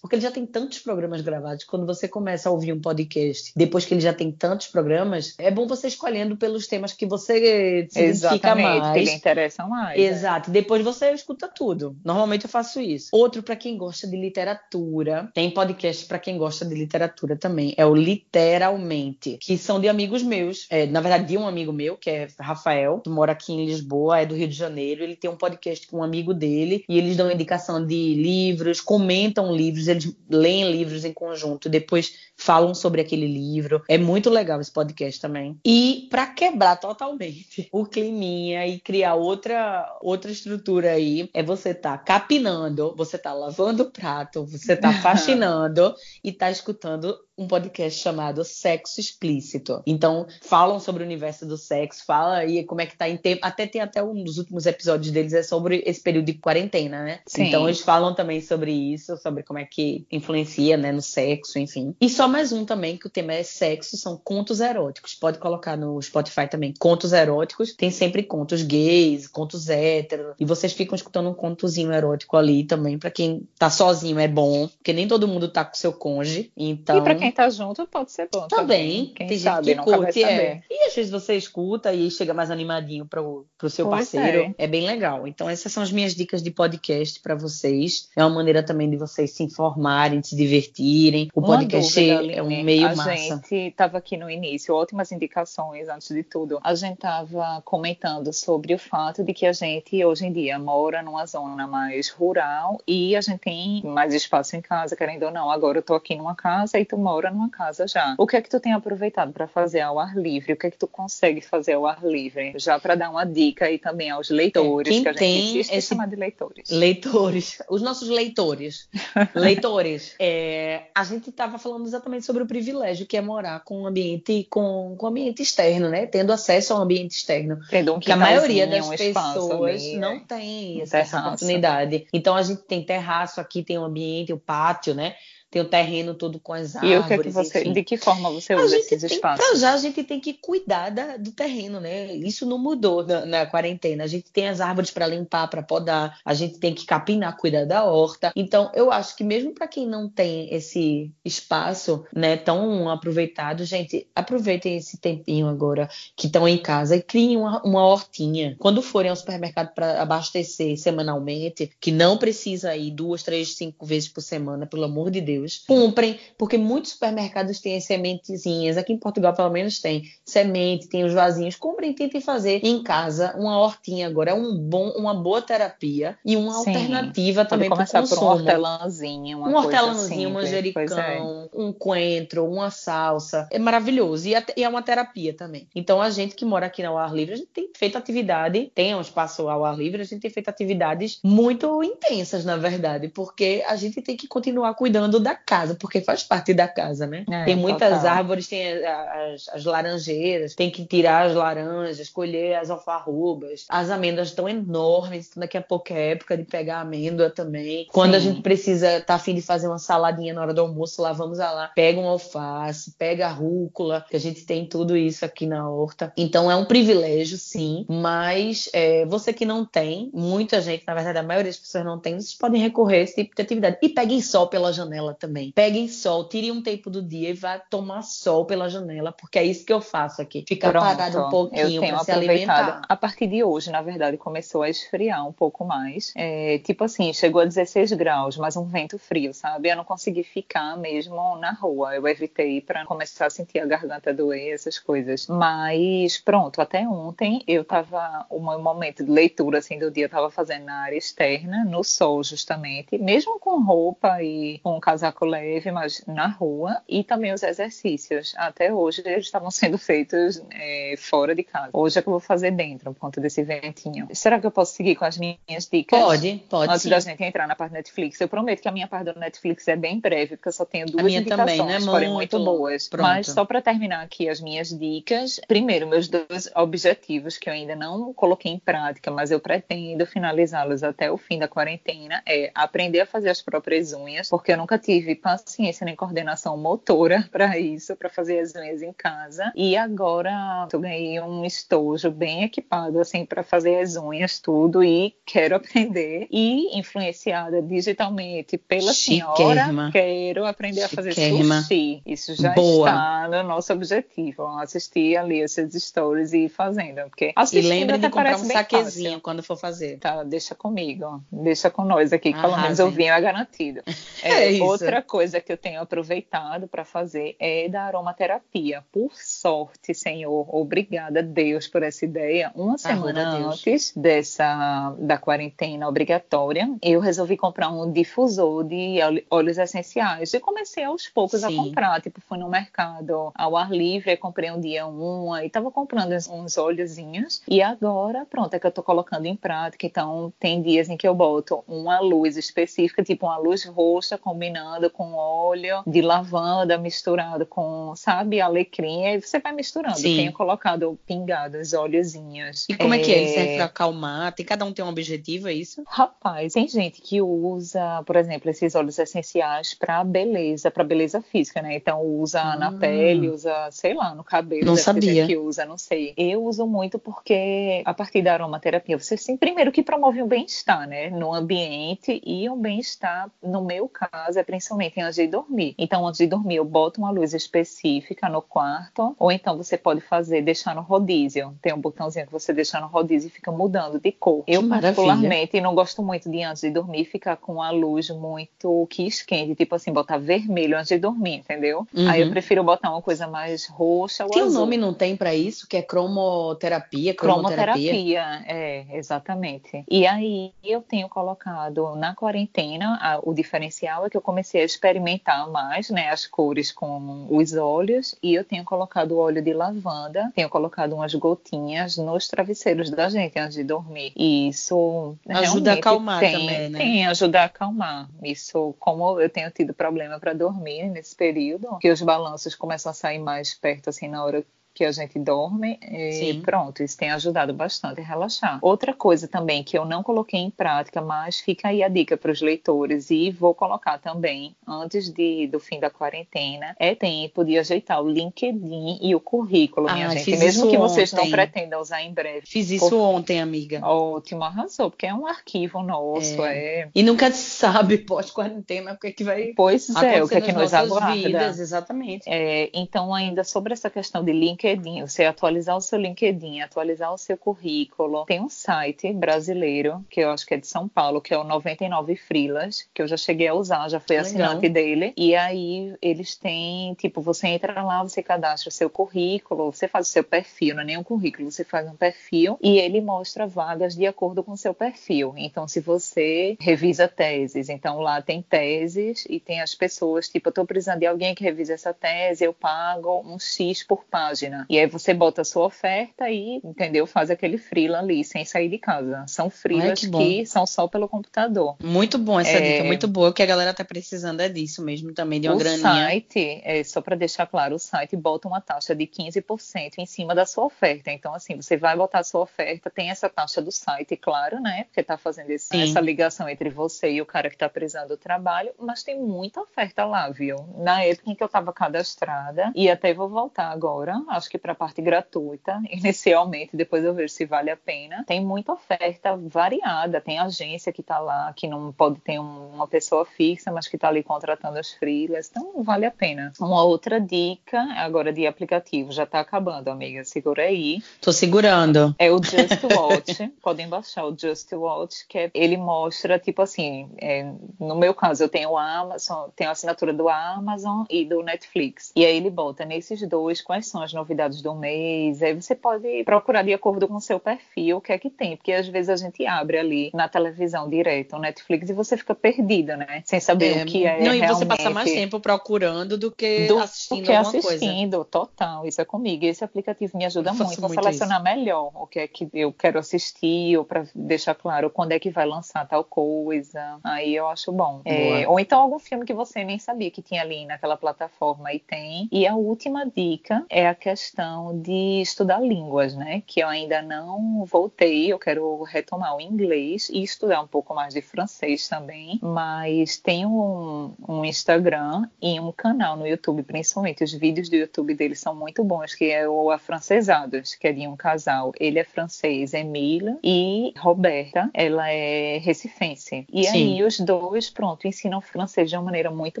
porque ele já tem tantos programas gravados. Quando você começa a ouvir um podcast, depois que ele já tem tantos programas, é bom você escolhendo pelos temas que você se identifica mais. que lhe interessam mais. É. Exato. É. Depois você escuta tudo. Normalmente eu faço isso. Outro para quem gosta de literatura, tem podcast para quem gosta de literatura também. É o Literalmente, que são de amigos meus. É, na verdade, de um amigo meu, que é Rafael, que mora aqui em Lisboa, é do Rio de Janeiro. Ele tem um podcast com um amigo dele e eles dão indicação de livros, comentam livros, eles leem livros em conjunto, depois falam sobre aquele livro. É muito legal esse podcast também. E para quebrar totalmente o climinha e criar outra outra estrutura aí, é você tá capinando, você tá lavando o prato, você tá faxinando e tá escutando um podcast chamado Sexo Explícito. Então, falam sobre o universo do sexo, fala aí como é que tá em tempo. Até tem até um dos últimos episódios deles é sobre esse período de quarentena, né? Sim. Então, eles falam também sobre isso, sobre como é que influencia, né, no sexo, enfim. E só mais um também, que o tema é sexo, são contos eróticos. Pode colocar no Spotify também, contos eróticos. Tem sempre contos gays, contos héteros. E vocês ficam escutando um contozinho erótico ali também, para quem tá sozinho é bom, porque nem todo mundo tá com seu cônjuge. Então... E pra quem tá junto pode ser bom também. Também. Quem tem sabe, gente que curte, é. Vezes você escuta e chega mais animadinho pro, pro seu pois parceiro. É. é bem legal. Então essas são as minhas dicas de podcast para vocês. É uma maneira também de vocês se informarem, se divertirem. O uma podcast dúvida, é um meio a massa. A gente estava aqui no início, ótimas indicações antes de tudo. A gente estava comentando sobre o fato de que a gente hoje em dia mora numa zona mais rural e a gente tem mais espaço em casa, querendo ou não. Agora eu tô aqui numa casa e tu mora numa casa já. O que é que tu tem aproveitado para fazer ao ar livre? O que é que tu consegue fazer ao ar livre? Já para dar uma dica aí também aos leitores, Quem que a gente tem esse... chamar de leitores. Leitores. Os nossos leitores. leitores. É, a gente estava falando exatamente sobre o privilégio que é morar com um ambiente com, com ambiente externo, né? Tendo acesso ao ambiente externo. Tendo um que a maioria das um pessoas ali, não é. tem essa oportunidade. Então a gente tem terraço aqui, tem um ambiente, o um pátio, né? Tem o terreno todo com as árvores. E o que, é que você, enfim. de que forma você usa esses tem, espaços? Pra já a gente tem que cuidar da, do terreno, né? Isso não mudou na, na quarentena. A gente tem as árvores para limpar, para podar, a gente tem que capinar, cuidar da horta. Então, eu acho que mesmo para quem não tem esse espaço, né, tão aproveitado, gente, aproveitem esse tempinho agora que estão em casa e criem uma, uma hortinha. Quando forem ao supermercado para abastecer semanalmente, que não precisa ir duas, três, cinco vezes por semana, pelo amor de Deus comprem, porque muitos supermercados têm sementezinhas. Aqui em Portugal, pelo menos, tem semente, tem os vasinhos. Comprem, tentem fazer em casa uma hortinha agora. É um bom, uma boa terapia e uma Sim. alternativa Pode também para o consumo. por um hortelãzinho, uma um hortelãzinho, um manjericão, é. um coentro, uma salsa. É maravilhoso. E, e, é uma terapia também. Então, a gente que mora aqui no ar livre, a gente tem feito atividade, tem um espaço ao ar livre, a gente tem feito atividades muito intensas, na verdade, porque a gente tem que continuar cuidando da casa, porque faz parte da casa, né? É, tem muitas total. árvores, tem as, as, laranjeiras, tem que tirar as laranjas, colher as alfarrobas. As amêndoas estão enormes, então daqui a pouco é época de pegar amêndoa também. Quando Sim. a gente precisa, tá afim de fazer uma saladinha na hora do almoço, lá vamos lá, pega um alface, pega a rúcula, que a gente tem tudo isso aqui na horta. Então é um privilégio, sim, mas é, você que não tem, muita gente, na verdade a maioria das pessoas não tem, vocês podem recorrer a esse tipo de atividade. E peguem sol pela janela também. Peguem sol, tirem um tempo do dia e vá tomar sol pela janela, porque é isso que eu faço aqui. Ficar Pronto. parado um pouquinho para se alimentar. A partir de hoje, na verdade, começou a esfriar um pouco mais. É, tipo assim, chegou a 16 graus, mas um vento frio, sabe? Eu não consegui ficar mesmo na rua. Eu evitei para começar a sentir a garganta doer, essas coisas. Mas pronto, até ontem eu tava um momento de leitura assim do dia, eu tava fazendo na área externa, no sol justamente, mesmo com roupa e com casaco casaco leve, mas na rua, e também os exercícios. Até hoje eles estavam sendo feitos é, fora de casa. Hoje é que eu vou fazer dentro, por conta desse ventinho. Será que eu posso seguir com as minhas dicas? Pode, pode. Antes sim. da gente entrar na parte da Netflix. Eu prometo que a minha parte da Netflix é bem breve, porque eu só tenho duas indicações, também, né? porém muito, muito boas. Pronto. Mas só para terminar aqui as minhas dicas, primeiro, meus dois objetivos que eu ainda não coloquei em prática, mas eu pretendo finalizá-los até o fim da quarentena, é aprender a fazer as próprias unhas, porque eu nunca tive paciência nem coordenação motora para isso, para fazer as unhas em casa. E agora eu ganhei um estojo bem equipado assim para fazer as unhas tudo e quero aprender e influenciada digitalmente pela senhora, quero aprender a fazer sushi. Isso já Boa. está no nosso objetivo. Assistir ali esses stories e ir fazendo, porque e lembre de comprar um saquezinho fácil. quando for fazer. Tá, deixa comigo, deixa com nós aqui, que pelo menos o vinho é garantido. É, é isso. Outro outra coisa que eu tenho aproveitado para fazer é da aromaterapia. Por sorte, Senhor, obrigada Deus por essa ideia. Uma semana antes dessa da quarentena obrigatória, eu resolvi comprar um difusor de óleos essenciais e comecei aos poucos Sim. a comprar. Tipo, fui no mercado ao ar livre, comprei um dia uma e tava comprando uns óleozinhos. E agora, pronto, é que eu tô colocando em prática. Então, tem dias em que eu boto uma luz específica, tipo uma luz roxa combinando com óleo de lavanda misturado com, sabe, alecrim. E você vai misturando. Sim. Tenho colocado pingados, óleozinhos. E como é, é que é? Ele serve pra acalmar? Tem, cada um tem um objetivo, é isso? Rapaz, tem gente que usa, por exemplo, esses óleos essenciais para beleza, para beleza física, né? Então usa ah. na pele, usa, sei lá, no cabelo. Não sabia. Que usa, não sei. Eu uso muito porque a partir da aromaterapia, você sim, primeiro que promove um bem-estar, né? No ambiente e um bem-estar, no meu caso, é principalmente antes de dormir. Então, antes de dormir, eu boto uma luz específica no quarto, ou então você pode fazer, deixar no rodízio. Tem um botãozinho que você deixa no rodízio e fica mudando de cor. Que eu, maravilha. particularmente, não gosto muito de antes de dormir ficar com a luz muito que esquente, tipo assim, botar vermelho antes de dormir, entendeu? Uhum. Aí eu prefiro botar uma coisa mais roxa ou tem azul. um nome não tem para isso, que é cromoterapia, cromoterapia? Cromoterapia, é, exatamente. E aí eu tenho colocado na quarentena, a, o diferencial é que eu comecei a experimentar mais, né, as cores com os óleos e eu tenho colocado óleo de lavanda, tenho colocado umas gotinhas nos travesseiros da gente antes de dormir. E isso ajuda a acalmar tem, também, né? Tem, ajuda a acalmar. Isso, como eu tenho tido problema para dormir nesse período, que os balanços começam a sair mais perto assim na hora que a gente dorme e Sim. pronto, isso tem ajudado bastante a relaxar. Outra coisa também que eu não coloquei em prática, mas fica aí a dica para os leitores e vou colocar também antes de, do fim da quarentena, é tempo de ajeitar o LinkedIn e o currículo, minha ah, gente, mesmo que vocês não pretendam usar em breve. Fiz isso por... ontem, amiga. Ótimo, arrasou, porque é um arquivo nosso, é. é... E nunca se sabe pós-quarentena o que é que vai Pois é, o que é que nos aguarda. Vidas, exatamente. É, então, ainda sobre essa questão de LinkedIn LinkedIn, você atualizar o seu LinkedIn, atualizar o seu currículo. Tem um site brasileiro, que eu acho que é de São Paulo, que é o 99 Frilas, que eu já cheguei a usar, já fui assinante dele. E aí eles têm, tipo, você entra lá, você cadastra o seu currículo, você faz o seu perfil, não é nem um currículo, você faz um perfil e ele mostra vagas de acordo com o seu perfil. Então, se você revisa teses, então lá tem teses e tem as pessoas, tipo, eu tô precisando de alguém que revise essa tese, eu pago um X por página. E aí você bota a sua oferta e, entendeu? Faz aquele freela ali, sem sair de casa. São freelas que, que, são só pelo computador. Muito bom essa é... dica, muito boa. O que a galera tá precisando é disso mesmo também, de uma o graninha. O site, é, só para deixar claro, o site bota uma taxa de 15% em cima da sua oferta. Então, assim, você vai botar a sua oferta, tem essa taxa do site, claro, né? Porque tá fazendo esse, essa ligação entre você e o cara que tá precisando do trabalho, mas tem muita oferta lá, viu? Na época em que eu tava cadastrada, e até vou voltar agora, acho que para a parte gratuita, inicialmente, depois eu vejo se vale a pena. Tem muita oferta variada, tem agência que está lá, que não pode ter um, uma pessoa fixa, mas que está ali contratando as freelas, então vale a pena. Uma outra dica, agora de aplicativo, já está acabando, amiga, segura aí. Tô segurando. É o Just Watch, podem baixar o Just Watch, que é, ele mostra, tipo assim, é, no meu caso, eu tenho o Amazon, tenho a assinatura do Amazon e do Netflix, e aí ele bota nesses dois quais são as novidades novidades do mês. Aí você pode procurar de acordo com o seu perfil o que é que tem, porque às vezes a gente abre ali na televisão direto, o Netflix, e você fica perdida, né? Sem saber é, o que é. Não, e você passa mais tempo procurando do que do assistindo que alguma assistindo, coisa. total. Isso é comigo. Esse aplicativo me ajuda muito a selecionar isso. melhor o que é que eu quero assistir, ou para deixar claro quando é que vai lançar tal coisa. Aí eu acho bom. É, ou então algum filme que você nem sabia que tinha ali naquela plataforma e tem. E a última dica é a questão questão de estudar línguas, né? Que eu ainda não voltei, eu quero retomar o inglês e estudar um pouco mais de francês também, mas tenho um, um Instagram e um canal no YouTube, principalmente os vídeos do YouTube deles são muito bons, que é o Afrancesados, que é de um casal. Ele é francês, Emília, e Roberta, ela é recifense. E Sim. aí os dois, pronto, ensinam francês de uma maneira muito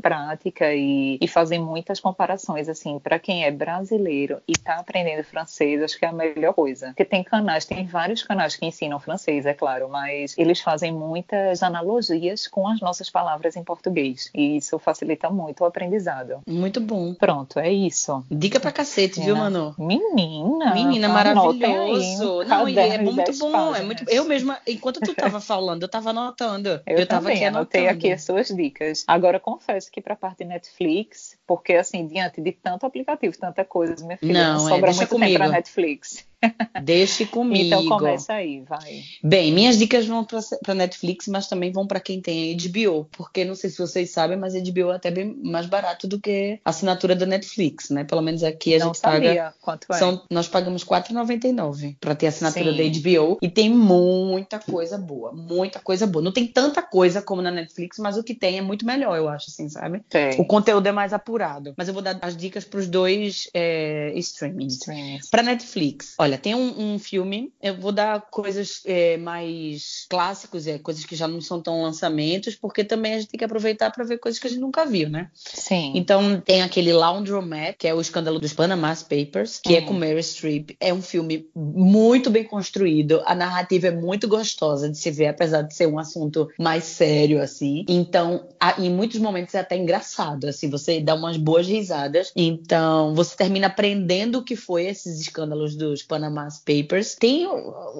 prática e, e fazem muitas comparações, assim, para quem é brasileiro e tá aprendendo francês, acho que é a melhor coisa. Porque tem canais, tem vários canais que ensinam francês, é claro, mas eles fazem muitas analogias com as nossas palavras em português. E isso facilita muito o aprendizado. Muito bom. Pronto, é isso. Dica pra cacete, viu, Manu? Menina. Menina, maravilhoso. Aí, Não, é muito bom. É muito... Eu mesma, enquanto tu tava falando, eu tava anotando. Eu, eu tava aqui anotando. anotei aqui as suas dicas. Agora, confesso que pra parte de Netflix, porque assim, diante de tanto aplicativo, tanta coisa, minha filha, não, é, sobra muito comigo. tempo pra Netflix. Deixe comigo. Então começa aí, vai. Bem, minhas dicas vão para Netflix, mas também vão para quem tem a HBO, porque não sei se vocês sabem, mas a HBO é até bem mais barato do que a assinatura da Netflix, né? Pelo menos aqui a não gente sabia. paga. Quanto é? São, nós pagamos R$4,99 para ter a assinatura Sim. da HBO e tem muita coisa boa, muita coisa boa. Não tem tanta coisa como na Netflix, mas o que tem é muito melhor, eu acho, assim, sabe? Tem. O conteúdo é mais apurado. Mas eu vou dar as dicas para os dois é, streamings. streamings. Para Netflix, olha, tem um, um, filme, eu vou dar coisas é, mais clássicos, é, coisas que já não são tão lançamentos, porque também a gente tem que aproveitar para ver coisas que a gente nunca viu, né? Sim. Então tem aquele Laundromat, que é o escândalo dos Panama Papers, que é com Mary Streep. É um filme muito bem construído, a narrativa é muito gostosa de se ver, apesar de ser um assunto mais sério, assim. Então, a, em muitos momentos é até engraçado, assim, você dá umas boas risadas. Então, você termina aprendendo o que foi esses escândalos dos Panama Papers. Tem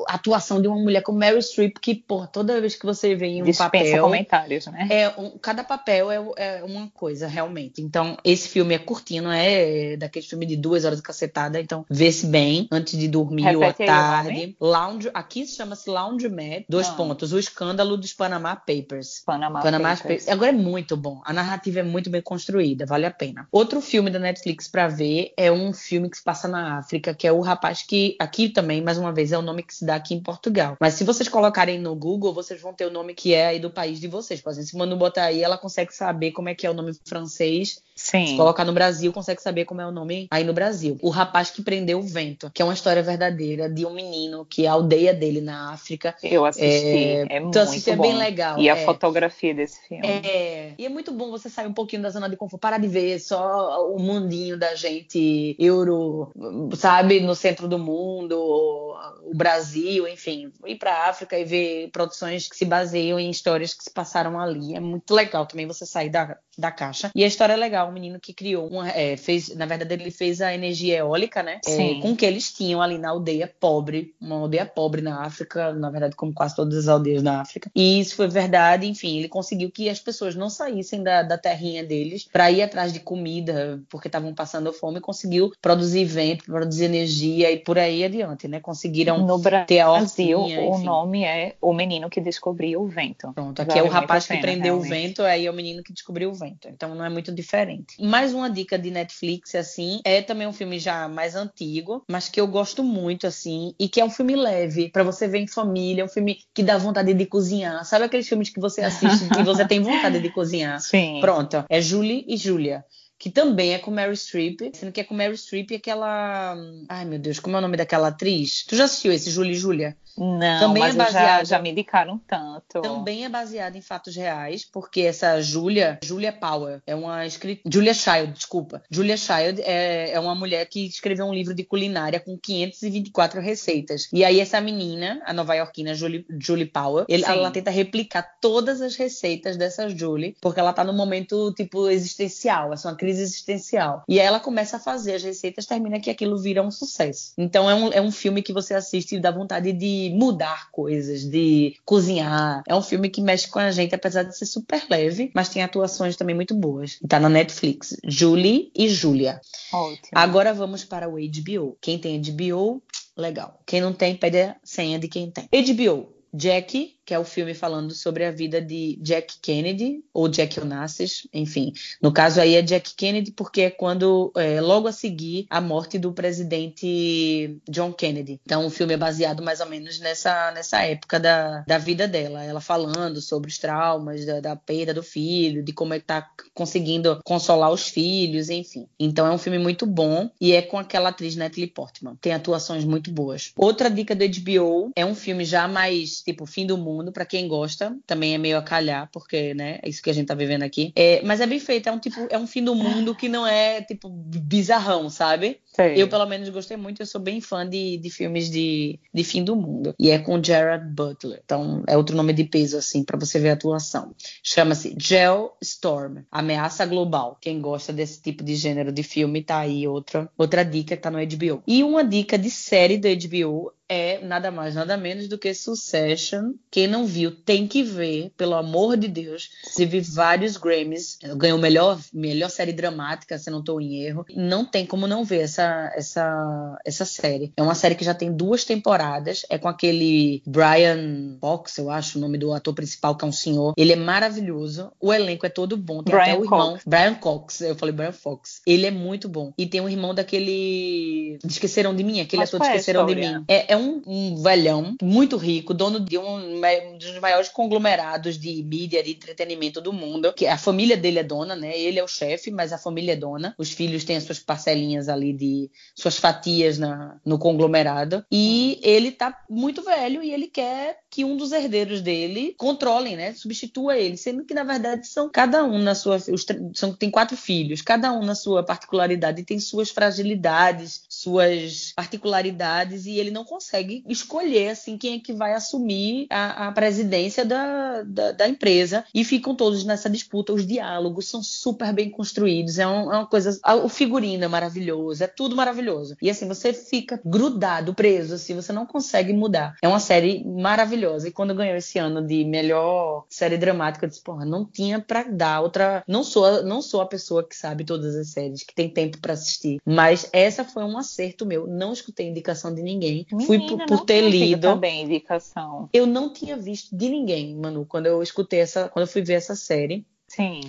a atuação de uma mulher como Mary Streep, que, pô, toda vez que você vê em um Dispensa papel. comentários, né? É, um, cada papel é, é, uma coisa, realmente. Então, esse filme é curtinho, não é daquele filme de duas horas de cacetada. Então, vê-se bem antes de dormir Repete ou à tarde. Lounge, aqui chama-se Lounge Mad. Dois não. pontos. O escândalo dos Panama Papers. Panama, Panama Papers. Papers. Agora é muito bom. A narrativa é muito bem construída, vale a pena. Outro filme da Netflix para ver é um filme que se passa na África, que é o rapaz que aqui também, mais uma vez, é o nome que se dá aqui em Portugal. Mas se vocês colocarem no Google, vocês vão ter o nome que é aí do país de vocês. Por exemplo, se Manu botar aí, ela consegue saber como é que é o nome francês Sim. Se colocar no Brasil, consegue saber como é o nome aí no Brasil. O Rapaz que Prendeu o Vento, que é uma história verdadeira de um menino que a aldeia dele na África. Eu assisti. É, é muito assisti, é bom. bem legal. E é. a fotografia desse filme. É. E é muito bom você sair um pouquinho da zona de conforto, parar de ver só o mundinho da gente euro, sabe, no centro do mundo, o Brasil, enfim, ir para a África e ver produções que se baseiam em histórias que se passaram ali. É muito legal também você sair da, da caixa. E a história é legal, um menino que criou uma, é, fez, na verdade ele fez a energia eólica, né? É, com o que eles tinham ali na aldeia pobre, uma aldeia pobre na África, na verdade como quase todas as aldeias na África. E isso foi verdade, enfim, ele conseguiu que as pessoas não saíssem da, da terrinha deles para ir atrás de comida, porque estavam passando fome, conseguiu produzir vento, produzir energia e por aí adiante, né? Conseguiram no ter a Brasil, o nome é O Menino que Descobriu o Vento. Pronto, aqui vale é o rapaz que prendeu realmente. o vento, aí é o menino que descobriu o vento. Então não é muito diferente. Mais uma dica de Netflix, assim, é também um filme já mais antigo, mas que eu gosto muito, assim, e que é um filme leve, para você ver em família, um filme que dá vontade de cozinhar. Sabe aqueles filmes que você assiste e você tem vontade de cozinhar? Sim. Pronto, é Julie e Julia que também é com Mary Streep, sendo que é com Mary Streep e aquela. Ai meu Deus, como é o nome daquela atriz? Tu já assistiu esse Julie e Julia? Não, também mas é baseado, já, já, me indicaram tanto. Também é baseado em fatos reais, porque essa Julia, Julia Power, é uma escritora. Julia Child, desculpa. Julia Child é, é uma mulher que escreveu um livro de culinária com 524 receitas. E aí, essa menina, a nova-iorquina Julie, Julie Power, ele, ela tenta replicar todas as receitas dessa Julie, porque ela tá num momento, tipo, existencial, essa é uma crise existencial. E aí ela começa a fazer as receitas, termina que aquilo vira um sucesso. Então, é um, é um filme que você assiste e dá vontade de mudar coisas, de cozinhar. É um filme que mexe com a gente, apesar de ser super leve, mas tem atuações também muito boas. Tá na Netflix. Julie e Julia. Ótimo. Agora vamos para o HBO. Quem tem HBO, legal. Quem não tem, pede a senha de quem tem. HBO, Jack que é o filme falando sobre a vida de Jack Kennedy, ou Jack Onassis, enfim. No caso aí é Jack Kennedy, porque é quando, é, logo a seguir, a morte do presidente John Kennedy. Então o filme é baseado mais ou menos nessa, nessa época da, da vida dela. Ela falando sobre os traumas, da, da perda do filho, de como é que tá conseguindo consolar os filhos, enfim. Então é um filme muito bom e é com aquela atriz Natalie Portman. Tem atuações muito boas. Outra dica do HBO é um filme já mais, tipo, fim do mundo mundo, para quem gosta. Também é meio a calhar, porque, né, é isso que a gente tá vivendo aqui. É, mas é bem feito, é um tipo, é um fim do mundo que não é, tipo, bizarrão, sabe? Sei. Eu, pelo menos, gostei muito. Eu sou bem fã de, de filmes de, de fim do mundo. E é com Gerard Butler. Então, é outro nome de peso, assim, para você ver a atuação. Chama-se Gel Storm Ameaça Global. Quem gosta desse tipo de gênero de filme, tá aí outra, outra dica que tá no HBO. E uma dica de série do HBO é nada mais, nada menos do que Succession. Quem não viu tem que ver, pelo amor de Deus. Teve vários Grammys, ganhou melhor, melhor série dramática, se não estou em erro. Não tem como não ver essa, essa, essa série. É uma série que já tem duas temporadas, é com aquele Brian Fox, eu acho o nome do ator principal, que é um senhor. Ele é maravilhoso, o elenco é todo bom. Tem Brian até o irmão. Cox. Brian Cox, eu falei Brian Fox. Ele é muito bom. E tem o irmão daquele. Esqueceram de mim, aquele Mas ator é Esqueceram de mim. É, é um, um velhão muito rico, dono de um, um dos maiores conglomerados de mídia, de entretenimento do mundo. Que a família dele é dona, né? Ele é o chefe, mas a família é dona. Os filhos têm as suas parcelinhas ali de suas fatias na, no conglomerado. E ele tá muito velho e ele quer que um dos herdeiros dele controlem, né? Substitua ele, sendo que na verdade são cada um na sua os, são tem quatro filhos, cada um na sua particularidade tem suas fragilidades, suas particularidades e ele não consegue escolher assim quem é que vai assumir a, a presidência da, da, da empresa e ficam todos nessa disputa. Os diálogos são super bem construídos, é, um- é uma coisa, o figurino é maravilhoso, é tudo maravilhoso e assim você fica grudado, preso, assim você não consegue mudar. É uma série maravilhosa e quando ganhou esse ano de melhor série dramática, eu disse, porra, não tinha pra dar outra. Não sou, não sou a pessoa que sabe todas as séries, que tem tempo pra assistir. Mas essa foi um acerto meu. Não escutei indicação de ninguém. Fui por, Menina, por ter lido. também indicação. Eu não tinha visto de ninguém, Manu, quando eu escutei essa. Quando eu fui ver essa série. Sim.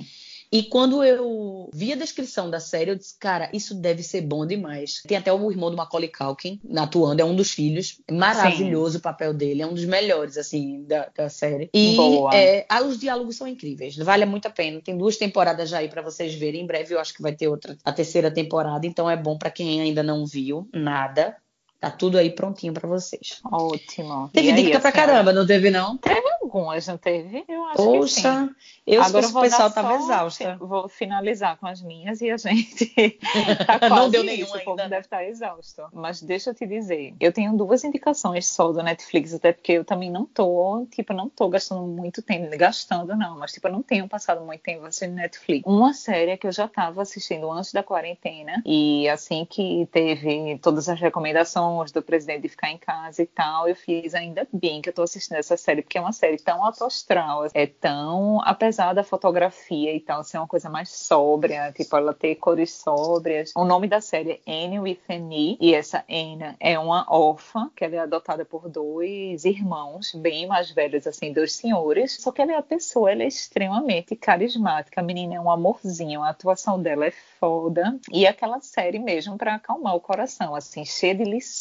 E quando eu vi a descrição da série, eu disse, cara, isso deve ser bom demais. Tem até o irmão do Macaulay Culkin atuando, é um dos filhos. Maravilhoso o papel dele, é um dos melhores, assim, da, da série. E Boa. é, os diálogos são incríveis, vale muito a pena. Tem duas temporadas já aí pra vocês verem. Em breve eu acho que vai ter outra, a terceira temporada, então é bom pra quem ainda não viu nada. Tá tudo aí prontinho pra vocês. Ótimo. Teve E aí, dica pra assim, caramba, não teve não? Teve algumas, não teve? Eu acho. Poxa, eu Agora o pessoal tava exausta. Vou finalizar com as minhas e a gente tá Não deu isso, nenhum o povo ainda. deve estar exausto. Mas deixa eu te dizer, eu tenho duas indicações só do Netflix, até porque eu também não tô, tipo, não tô gastando muito tempo, gastando não, mas tipo, eu não tenho passado muito tempo assistindo Netflix. Uma série que eu já tava assistindo antes da quarentena e assim que teve todas as recomendações do presidente de ficar em casa e tal, eu fiz ainda bem que eu tô assistindo essa série, porque é uma série tão alto astral, é tão, apesar da fotografia e tal, ser uma coisa mais sóbria, tipo, ela ter cores sóbrias. O nome da série é Anne with an E, e essa Anne é uma órfã, que ela é adotada por dois irmãos, bem mais velhos, assim, dois senhores, só que ela é a pessoa, ela é extremamente carismática, a menina é um amorzinho, a atuação dela é foda, e é aquela série mesmo para acalmar o coração, assim, cheia de lições,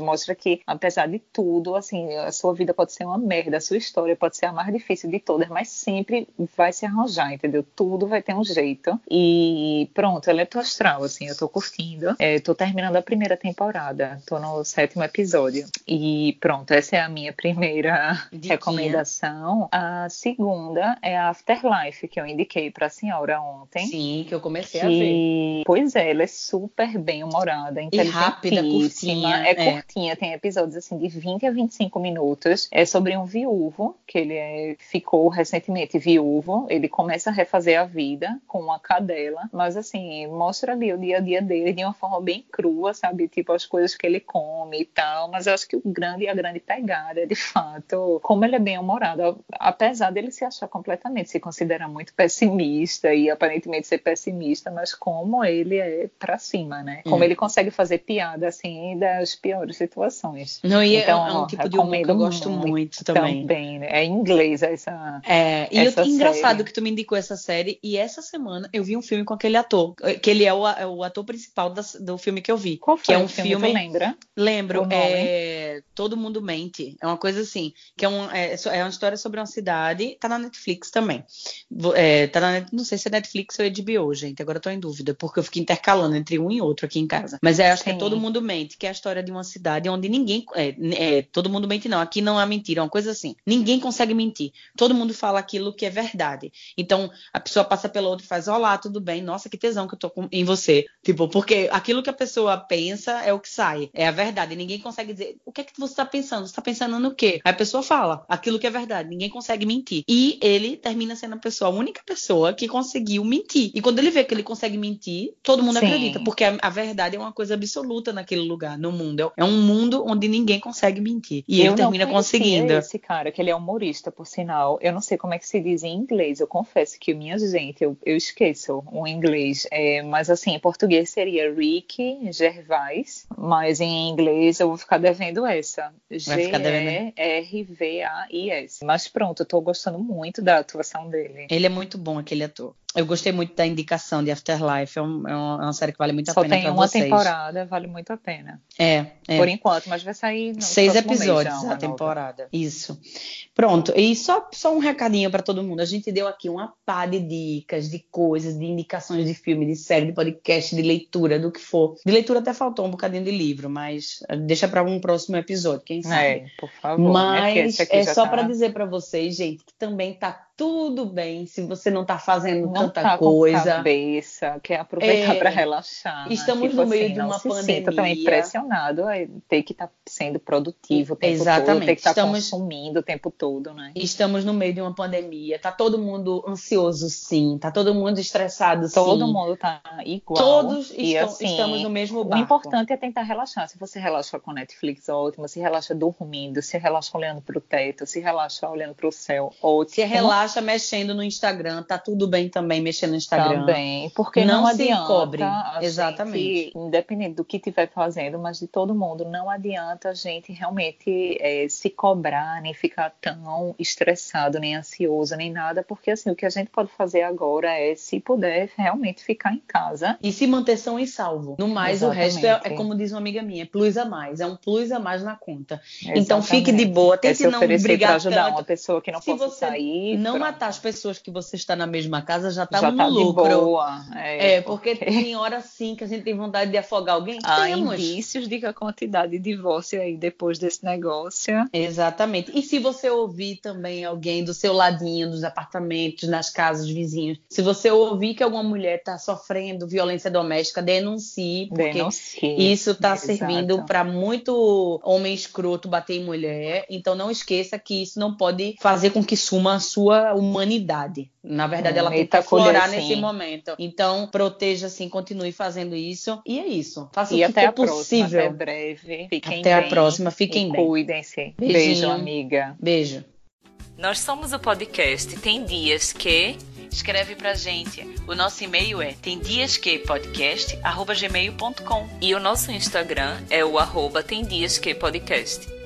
mostra que, apesar de tudo, assim, a sua vida pode ser uma merda, a sua história pode ser a mais difícil de todas, mas sempre vai se arranjar, entendeu? Tudo vai ter um jeito. E pronto, ela é astral, assim, eu tô curtindo. É, tô terminando a primeira temporada, tô no sétimo episódio. E pronto, essa é a minha primeira Diquinha. recomendação. A segunda é a Afterlife, que eu indiquei pra senhora ontem. Sim, que eu comecei a ver. Que, pois é, ela é super bem humorada, rápida, inteligentíssima. curtinha, É é. curtinha, tem episódios assim de 20 a 25 minutos. É sobre um viúvo, que ele é- ficou recentemente viúvo. Ele começa a refazer a vida com uma cadela, mas assim, mostra ali o dia a dia dele de uma forma bem crua, sabe? Tipo as coisas que ele come e tal. Mas eu acho que o grande, a grande pegada é de fato como ele é bem humorado, apesar dele se achar completamente, se considerar muito pessimista e aparentemente ser pessimista, mas como ele é pra cima, né? Como Hum. ele consegue fazer piada assim das piores situações. Não, e é- Então, é um ó, tipo de humor que eu gosto muito, também. Também, né? É em inglês essa. É, e Essa eu, engraçado que tu me indicou essa série, e essa semana eu vi um filme com aquele ator, que ele é o, é o ator principal das- do filme que eu vi. Qual que foi é o um filme? filme. Lembra? Lembro, é Todo Mundo Mente. É uma coisa assim, que é, um, é, é uma história sobre uma cidade, tá na Netflix também. É, tá na, não sei se é Netflix ou HBO, gente, agora eu tô em dúvida, porque eu fico intercalando entre um e outro aqui em casa. Mas é, acho Sim. que é Todo Mundo Mente, que é a história de uma cidade onde ninguém. É, é, todo mundo mente, não. Aqui não há mentira, é uma coisa assim. Ninguém consegue mentir. Todo mundo fala aquilo que é verdade. Então, a pessoa passa pela outra e faz: Olá, tudo bem? Nossa, que tesão que eu tô com, em você. Tipo, porque aquilo que a pessoa pensa é o que sai. É a verdade. Ninguém consegue dizer o que é que você está pensando. Você está pensando no quê? Aí a pessoa fala aquilo que é verdade. Ninguém consegue mentir. E ele termina sendo a pessoa, a única pessoa que conseguiu mentir. E quando ele vê que ele consegue mentir, todo mundo Sim. acredita. Porque a, a, verdade é uma coisa absoluta naquele lugar, no mundo. É um mundo onde ninguém consegue mentir. E eu ele termina conseguindo. Esse cara, que ele é humorista, por sinal. Eu não sei como é que se diz em inglês. Eu confesso que, minha gente, eu, eu esqueço o inglês. É, mas assim, em português seria Rick Gervais. Mas em inglês eu vou ficar devendo essa. G-E-R-V-A-I-S. Mas pronto, eu tô gostando muito da atuação dele. Ele é muito bom, aquele ator. Eu gostei muito da indicação de Afterlife. É, um, é uma série que vale muito a Só pena. Só tem uma vocês. temporada, vale muito a pena. É, é. Por enquanto, mas vai sair. No Seis episódios já, a temporada. Nova. Isso. Pronto. E só, só um recadinho para todo mundo. A gente deu aqui uma pá de dicas, de coisas, de indicações de filme, de série, de podcast, de leitura, do que for. De leitura até faltou um bocadinho de livro, mas deixa para um próximo episódio, quem sabe. É, por favor. Mas é, é só tá... para dizer para vocês, gente, que também tá tudo bem se você não está fazendo não tanta tá coisa. Com cabeça, quer aproveitar é, para relaxar. Estamos tipo no meio assim, de uma pandemia. Sinta também pressionado a ter que estar tá sendo produtivo o tempo Exatamente. todo, ter que estar tá consumindo o tempo todo, né? Estamos no meio de uma pandemia, tá todo mundo ansioso, sim, tá todo mundo estressado, todo sim. Todo mundo tá igual. Todos e estão, assim, estamos no mesmo barco. O importante é tentar relaxar. Se você relaxa com Netflix, ótimo. Se relaxa dormindo, se relaxa olhando para o teto, se relaxa olhando para o céu, ótimo. Se relaxa acha mexendo no Instagram, tá tudo bem também mexendo no Instagram. Também, porque não, não adianta. cobre. Exatamente. Gente, independente do que estiver fazendo, mas de todo mundo, não adianta a gente realmente é, se cobrar, nem ficar tão estressado, nem ansioso, nem nada, porque assim, o que a gente pode fazer agora é, se puder, realmente ficar em casa. E se manter são e salvo. No mais, Exatamente. o resto é, é, como diz uma amiga minha, é plus a mais, é um plus a mais na conta. Exatamente. Então fique de boa, tente é não brigar ajudar tanto. uma pessoa que não se possa sair. Não não matar as pessoas que você está na mesma casa, já está no tá lucro. boa. É, é porque, porque tem hora sim que a gente tem vontade de afogar alguém. Há Temos. indícios de que a quantidade de divórcio aí depois desse negócio. Exatamente. E se você ouvir também alguém do seu ladinho, dos apartamentos, nas casas vizinhos, se você ouvir que alguma mulher está sofrendo violência doméstica, denuncie, porque denuncie. isso está servindo para muito homem escroto bater em mulher. Então não esqueça que isso não pode fazer com que suma a sua humanidade. Na verdade, hum, ela tem que aflorar nesse momento. Então, proteja assim, continue fazendo isso. E é isso. Faça e o que até for possível. Próxima, até breve. Fiquem até bem. a próxima. Fiquem bem. Cuidem-se. Beijo, amiga. Beijo. Nós somos o podcast Tem Dias Que. Escreve pra gente. O nosso e-mail é temdiasquepodcast.gmail.com E o nosso Instagram é o arroba temdiasquepodcast.